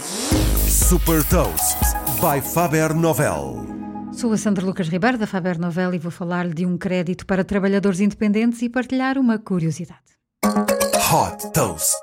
Super Toast by Faber Novel. Sou a Sandra Lucas Ribeiro da Faber Novel e vou falar-lhe de um crédito para trabalhadores independentes e partilhar uma curiosidade. Hot Toast.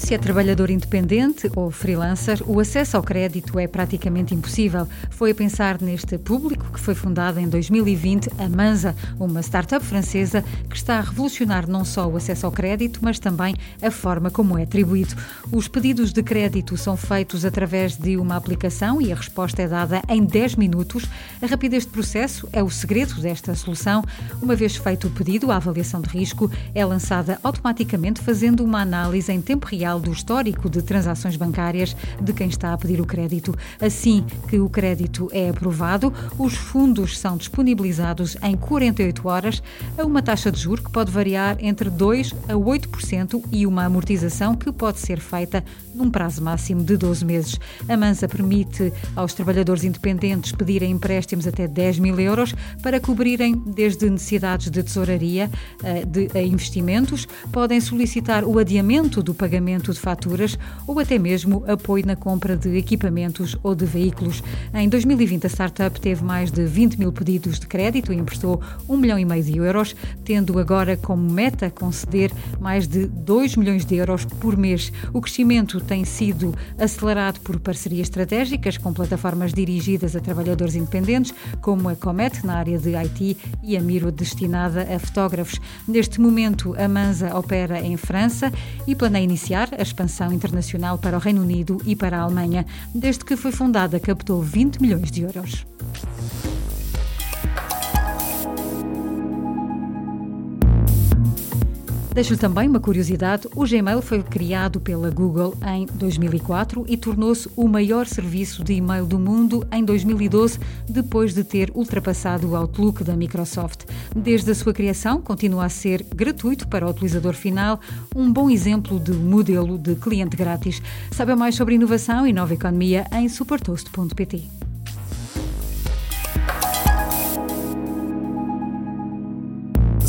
Se é trabalhador independente ou freelancer, o acesso ao crédito é praticamente impossível. Foi a pensar neste público que foi fundada em 2020 a Manza, uma startup francesa que está a revolucionar não só o acesso ao crédito, mas também a forma como é atribuído. Os pedidos de crédito são feitos através de uma aplicação e a resposta é dada em 10 minutos. A rapidez de processo é o segredo desta solução. Uma vez feito o pedido, a avaliação de risco é lançada automaticamente fazendo uma análise em tempo real do histórico de transações bancárias de quem está a pedir o crédito. Assim que o crédito é aprovado, os fundos são disponibilizados em 48 horas a uma taxa de juros que pode variar entre 2 a 8% e uma amortização que pode ser feita num prazo máximo de 12 meses. A Mansa permite aos trabalhadores independentes pedirem empréstimos até 10 mil euros para cobrirem desde necessidades de tesouraria eh, de investimentos, podem solicitar o adiamento do pagamento pagamento de faturas ou até mesmo apoio na compra de equipamentos ou de veículos. Em 2020, a startup teve mais de 20 mil pedidos de crédito e emprestou 1 milhão e meio de euros, tendo agora como meta conceder mais de 2 milhões de euros por mês. O crescimento tem sido acelerado por parcerias estratégicas com plataformas dirigidas a trabalhadores independentes, como a Comet, na área de IT, e a Miro, destinada a fotógrafos. Neste momento, a Manza opera em França e planeia iniciar a expansão internacional para o Reino Unido e para a Alemanha. Desde que foi fundada, captou 20 milhões de euros. Deixo-lhe também uma curiosidade: o Gmail foi criado pela Google em 2004 e tornou-se o maior serviço de e-mail do mundo em 2012, depois de ter ultrapassado o Outlook da Microsoft. Desde a sua criação, continua a ser gratuito para o utilizador final, um bom exemplo de modelo de cliente grátis. Saiba mais sobre inovação e nova economia em supertoast.pt.